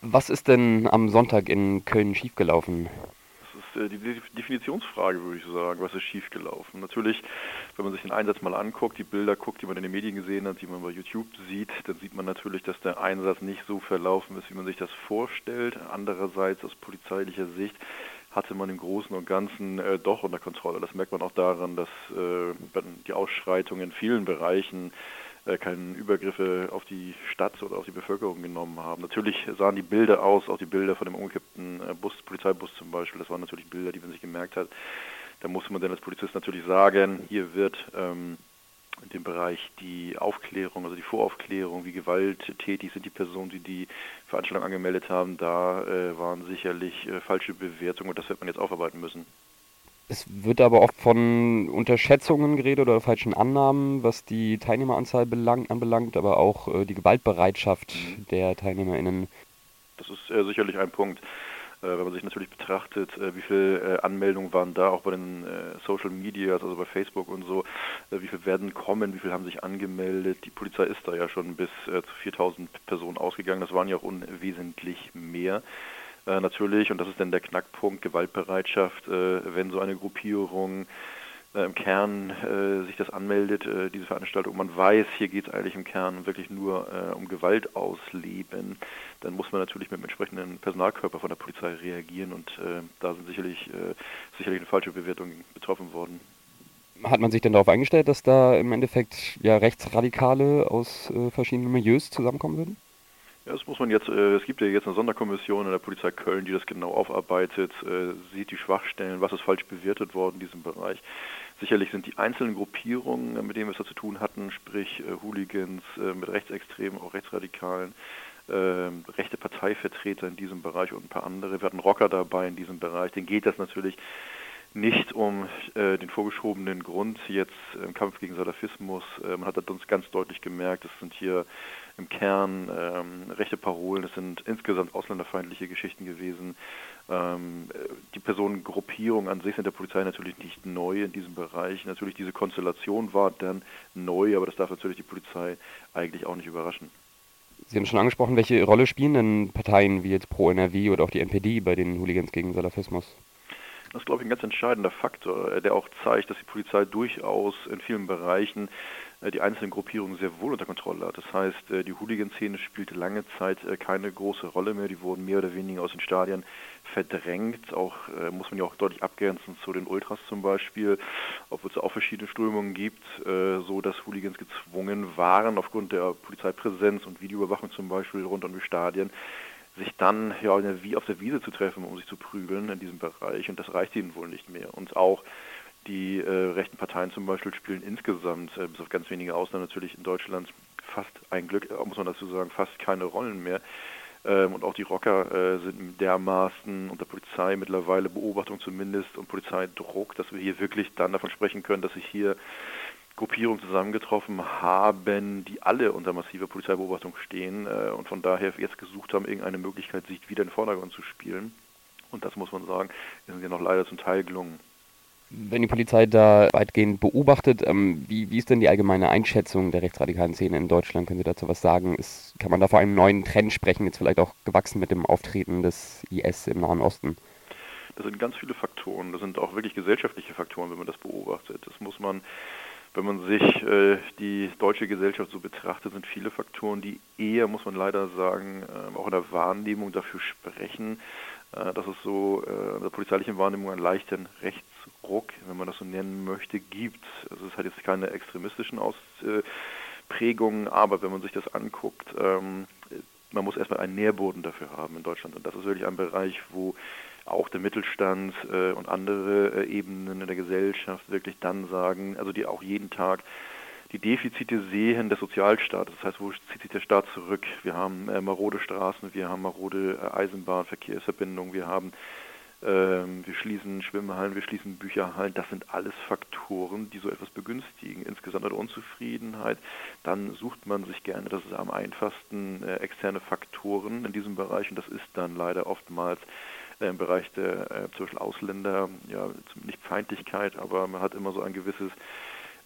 Was ist denn am Sonntag in Köln schiefgelaufen? Das ist äh, die Definitionsfrage, würde ich sagen. Was ist schiefgelaufen? Natürlich, wenn man sich den Einsatz mal anguckt, die Bilder guckt, die man in den Medien gesehen hat, die man bei YouTube sieht, dann sieht man natürlich, dass der Einsatz nicht so verlaufen ist, wie man sich das vorstellt. Andererseits aus polizeilicher Sicht hatte man im Großen und Ganzen äh, doch unter Kontrolle. Das merkt man auch daran, dass äh, die Ausschreitungen in vielen Bereichen äh, keine Übergriffe auf die Stadt oder auf die Bevölkerung genommen haben. Natürlich sahen die Bilder aus, auch die Bilder von dem umgekippten äh, Bus, Polizeibus zum Beispiel, das waren natürlich Bilder, die man sich gemerkt hat. Da musste man dann als Polizist natürlich sagen, hier wird ähm, in dem Bereich die Aufklärung, also die Voraufklärung, wie gewalttätig sind die Personen, die die Veranstaltung angemeldet haben, da äh, waren sicherlich äh, falsche Bewertungen und das wird man jetzt aufarbeiten müssen. Es wird aber oft von Unterschätzungen geredet oder falschen Annahmen, was die Teilnehmeranzahl belang, anbelangt, aber auch äh, die Gewaltbereitschaft mhm. der TeilnehmerInnen. Das ist äh, sicherlich ein Punkt. Äh, wenn man sich natürlich betrachtet, äh, wie viele äh, Anmeldungen waren da, auch bei den Social Media, also bei Facebook und so, wie viele werden kommen, wie viele haben sich angemeldet. Die Polizei ist da ja schon bis zu 4000 Personen ausgegangen, das waren ja auch unwesentlich mehr äh, natürlich, und das ist dann der Knackpunkt, Gewaltbereitschaft, äh, wenn so eine Gruppierung äh, im Kern äh, sich das anmeldet, äh, diese Veranstaltung, man weiß, hier geht es eigentlich im Kern wirklich nur äh, um Gewalt ausleben, dann muss man natürlich mit dem entsprechenden Personalkörper von der Polizei reagieren und da sind sicherlich, sicherlich eine falsche Bewertung betroffen worden. Hat man sich denn darauf eingestellt, dass da im Endeffekt ja Rechtsradikale aus verschiedenen Milieus zusammenkommen würden? Ja, das muss man jetzt, äh, es gibt ja jetzt eine Sonderkommission in der Polizei Köln, die das genau aufarbeitet, äh, sieht die Schwachstellen, was ist falsch bewertet worden in diesem Bereich. Sicherlich sind die einzelnen Gruppierungen, mit denen wir es da zu tun hatten, sprich äh, Hooligans mit Rechtsextremen, auch Rechtsradikalen, rechte Parteivertreter in diesem Bereich und ein paar andere. Wir hatten Rocker dabei in diesem Bereich. Denen geht das natürlich nicht um äh, den vorgeschobenen Grund jetzt im Kampf gegen Salafismus. Äh, man hat das uns ganz deutlich gemerkt, es sind hier im Kern ähm, rechte Parolen, es sind insgesamt ausländerfeindliche Geschichten gewesen. Ähm, die Personengruppierung an sich sind der Polizei natürlich nicht neu in diesem Bereich. Natürlich diese Konstellation war dann neu, aber das darf natürlich die Polizei eigentlich auch nicht überraschen. Sie haben schon angesprochen, welche Rolle spielen denn Parteien wie jetzt Pro NRW oder auch die NPD bei den Hooligans gegen Salafismus? Das ist, glaube ich, ein ganz entscheidender Faktor, äh, der auch zeigt, dass die Polizei durchaus in vielen Bereichen äh, die einzelnen Gruppierungen sehr wohl unter Kontrolle hat. Das heißt, äh, die Hooligan-Szene spielte lange Zeit keine große Rolle mehr. Die wurden mehr oder weniger aus den Stadien verdrängt. Auch muss man ja auch deutlich abgrenzen zu den Ultras zum Beispiel, obwohl es auch verschiedene Strömungen gibt, so dass Hooligans gezwungen waren, aufgrund der Polizeipräsenz und Videoüberwachung zum Beispiel rund um die Stadien, sich dann ja wie auf der Wiese zu treffen, um sich zu prügeln in diesem Bereich. Und das reicht ihnen wohl nicht mehr. Und auch die äh, rechten Parteien zum Beispiel spielen insgesamt, äh, bis auf ganz wenige Ausnahmen natürlich in Deutschland, fast ein Glück, äh, muss man dazu sagen, fast keine Rollen mehr. Ähm, und auch die Rocker äh, sind dermaßen unter Polizei mittlerweile, Beobachtung zumindest und Polizeidruck, dass wir hier wirklich dann davon sprechen können, dass sich hier Gruppierungen zusammengetroffen haben, die alle unter massiver Polizeibeobachtung stehen äh, und von daher jetzt gesucht haben, irgendeine Möglichkeit, sich wieder in den Vordergrund zu spielen. Und das muss man sagen, ist ja noch leider zum Teil gelungen. Wenn die Polizei da weitgehend beobachtet, ähm, wie, wie, ist denn die allgemeine Einschätzung der rechtsradikalen Szene in Deutschland? Können Sie dazu was sagen? Ist, kann man da vor einem neuen Trend sprechen, jetzt vielleicht auch gewachsen mit dem Auftreten des IS im Nahen Osten? Das sind ganz viele Faktoren. Das sind auch wirklich gesellschaftliche Faktoren, wenn man das beobachtet. Das muss man wenn man sich äh, die deutsche Gesellschaft so betrachtet, sind viele Faktoren, die eher, muss man leider sagen, äh, auch in der Wahrnehmung dafür sprechen, äh, dass es so äh, in der polizeilichen Wahrnehmung einen leichten Rechtsruck, wenn man das so nennen möchte, gibt. Also es hat jetzt keine extremistischen Ausprägungen, aber wenn man sich das anguckt, ähm, man muss erstmal einen Nährboden dafür haben in Deutschland. Und das ist wirklich ein Bereich, wo auch der Mittelstand äh, und andere äh, Ebenen in der Gesellschaft wirklich dann sagen, also die auch jeden Tag die Defizite sehen des Sozialstaates. Das heißt, wo zieht sich der Staat zurück? Wir haben äh, marode Straßen, wir haben marode äh, Eisenbahn, Verkehrsverbindungen, wir haben ähm, wir schließen Schwimmhallen, wir schließen Bücherhallen. Das sind alles Faktoren, die so etwas begünstigen. Insgesamt eine Unzufriedenheit. Dann sucht man sich gerne, das ist am einfachsten, äh, externe Faktoren in diesem Bereich. Und das ist dann leider oftmals im Bereich der äh, zum Beispiel Ausländer, ja, nicht Feindlichkeit, aber man hat immer so ein gewisses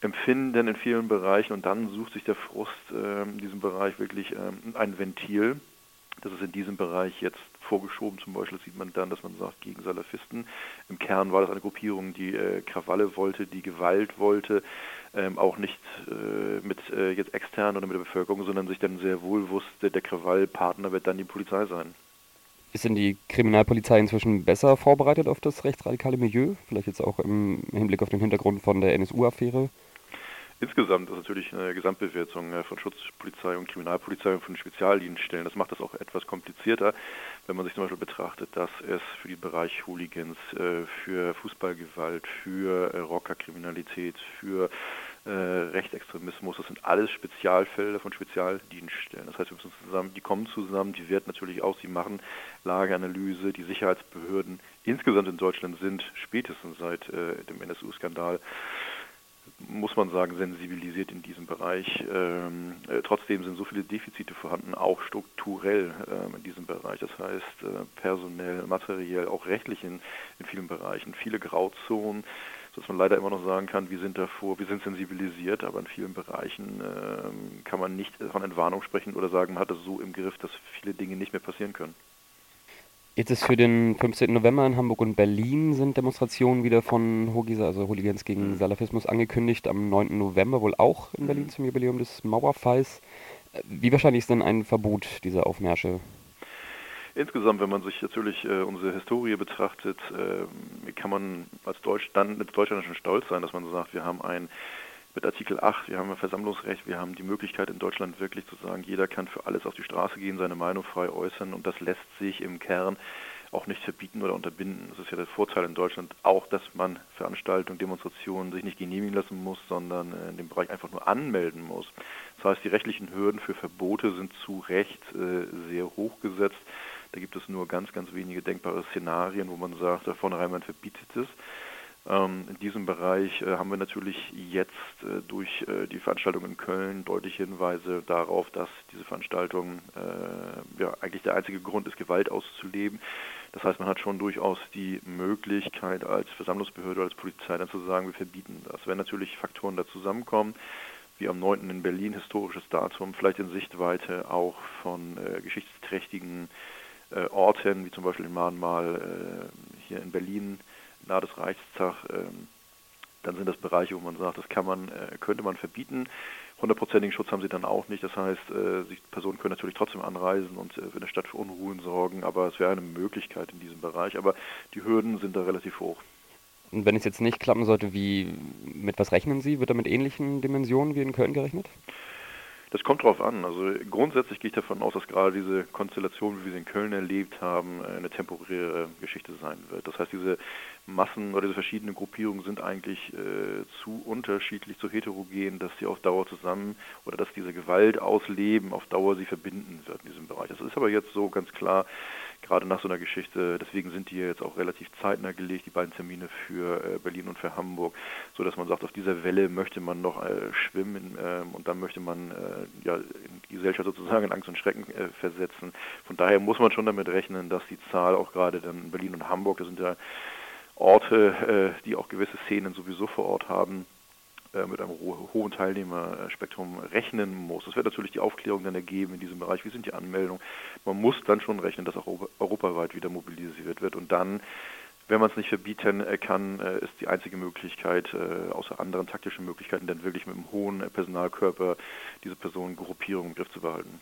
Empfinden in vielen Bereichen und dann sucht sich der Frust äh, in diesem Bereich wirklich ähm, ein Ventil. Das ist in diesem Bereich jetzt vorgeschoben. Zum Beispiel sieht man dann, dass man sagt, gegen Salafisten. Im Kern war das eine Gruppierung, die äh, Krawalle wollte, die Gewalt wollte, ähm, auch nicht äh, mit äh, jetzt extern oder mit der Bevölkerung, sondern sich dann sehr wohl wusste, der Krawallpartner wird dann die Polizei sein. Ist denn die Kriminalpolizei inzwischen besser vorbereitet auf das rechtsradikale Milieu? Vielleicht jetzt auch im Hinblick auf den Hintergrund von der NSU-Affäre? Insgesamt ist natürlich eine Gesamtbewertung äh, von Schutzpolizei und Kriminalpolizei und von Spezialdienststellen. Das macht das auch etwas komplizierter, wenn man sich zum Beispiel betrachtet, dass es für den Bereich Hooligans, äh, für Fußballgewalt, für äh, Rockerkriminalität, für Rechtsextremismus, das sind alles Spezialfelder von Spezialdienststellen. Das heißt, wir müssen zusammen, die kommen zusammen, die werten natürlich aus, die machen Lageanalyse, die Sicherheitsbehörden insgesamt in Deutschland sind spätestens seit dem NSU-Skandal muss man sagen, sensibilisiert in diesem Bereich. Ähm, äh, trotzdem sind so viele Defizite vorhanden, auch strukturell ähm, in diesem Bereich. Das heißt, äh, personell, materiell, auch rechtlich in, in vielen Bereichen. Viele Grauzonen, sodass man leider immer noch sagen kann, wir sind davor, wir sind sensibilisiert, aber in vielen Bereichen ähm, kann man nicht von Entwarnung sprechen oder sagen, man hat es so im Griff, dass viele Dinge nicht mehr passieren können. Jetzt ist für den 15. November in Hamburg und Berlin sind Demonstrationen wieder von Hogisa, also Hooligans gegen mhm. Salafismus, angekündigt. Am 9. November wohl auch in Berlin mhm. zum Jubiläum des Mauerfalls. Wie wahrscheinlich ist denn ein Verbot dieser Aufmärsche? Insgesamt, wenn man sich natürlich äh, unsere Historie betrachtet, äh, kann man als Deutsch, dann mit Deutschland schon stolz sein, dass man sagt, wir haben ein mit Artikel 8, wir haben ein Versammlungsrecht, wir haben die Möglichkeit in Deutschland wirklich zu sagen, jeder kann für alles auf die Straße gehen, seine Meinung frei äußern und das lässt sich im Kern auch nicht verbieten oder unterbinden. Das ist ja der Vorteil in Deutschland auch, dass man Veranstaltungen, Demonstrationen sich nicht genehmigen lassen muss, sondern in dem Bereich einfach nur anmelden muss. Das heißt, die rechtlichen Hürden für Verbote sind zu Recht äh, sehr hoch gesetzt. Da gibt es nur ganz, ganz wenige denkbare Szenarien, wo man sagt, da vornherein man verbietet es. Ähm, in diesem Bereich äh, haben wir natürlich jetzt äh, durch äh, die Veranstaltung in Köln deutliche Hinweise darauf, dass diese Veranstaltung ja eigentlich der einzige Grund ist, Gewalt auszuleben. Das heißt, man hat schon durchaus die Möglichkeit als Versammlungsbehörde als Polizei dann zu sagen, wir verbieten das. Wenn natürlich Faktoren da zusammenkommen, wie am 9. in Berlin, historisches Datum, vielleicht in Sichtweite auch von geschichtsträchtigen äh, Orten, wie zum Beispiel in Mahnmal äh, hier in Berlin, nahe des Reichstag, ähm, dann sind das Bereiche, wo man sagt, das kann man, äh, könnte man verbieten. Hundertprozentigen Schutz haben sie dann auch nicht. Das heißt, äh, die Personen können natürlich trotzdem anreisen und äh, in der Stadt für Unruhen sorgen, aber es wäre eine Möglichkeit in diesem Bereich. Aber die Hürden sind da relativ hoch. Und wenn es jetzt nicht klappen sollte, wie mit was rechnen Sie? Wird da mit ähnlichen Dimensionen wie in Köln gerechnet? Das kommt darauf an. Also grundsätzlich gehe ich davon aus, dass gerade diese Konstellation, wie wir sie in Köln erlebt haben, eine temporäre Geschichte sein wird. Das heißt, diese Massen oder diese verschiedenen Gruppierungen sind eigentlich äh, zu unterschiedlich, zu heterogen, dass sie auf Dauer zusammen oder dass diese Gewalt ausleben auf Dauer sie verbinden wird in diesem Bereich. Das ist aber jetzt so ganz klar gerade nach so einer Geschichte. Deswegen sind die jetzt auch relativ zeitnah gelegt, die beiden Termine für äh, Berlin und für Hamburg, so dass man sagt, auf dieser Welle möchte man noch äh, schwimmen äh, und dann möchte man äh, ja die Gesellschaft sozusagen in Angst und Schrecken versetzen. Von daher muss man schon damit rechnen, dass die Zahl auch gerade dann in Berlin und Hamburg, das sind ja Orte, die auch gewisse Szenen sowieso vor Ort haben, mit einem hohen Teilnehmerspektrum rechnen muss. Das wird natürlich die Aufklärung dann ergeben in diesem Bereich. Wie sind die Anmeldungen? Man muss dann schon rechnen, dass auch europaweit wieder mobilisiert wird. Und dann, wenn man es nicht verbieten äh, kann, äh, ist die einzige Möglichkeit, außer anderen taktischen Möglichkeiten, dann wirklich mit einem hohen Personalkörper diese Personengruppierung im Griff zu behalten.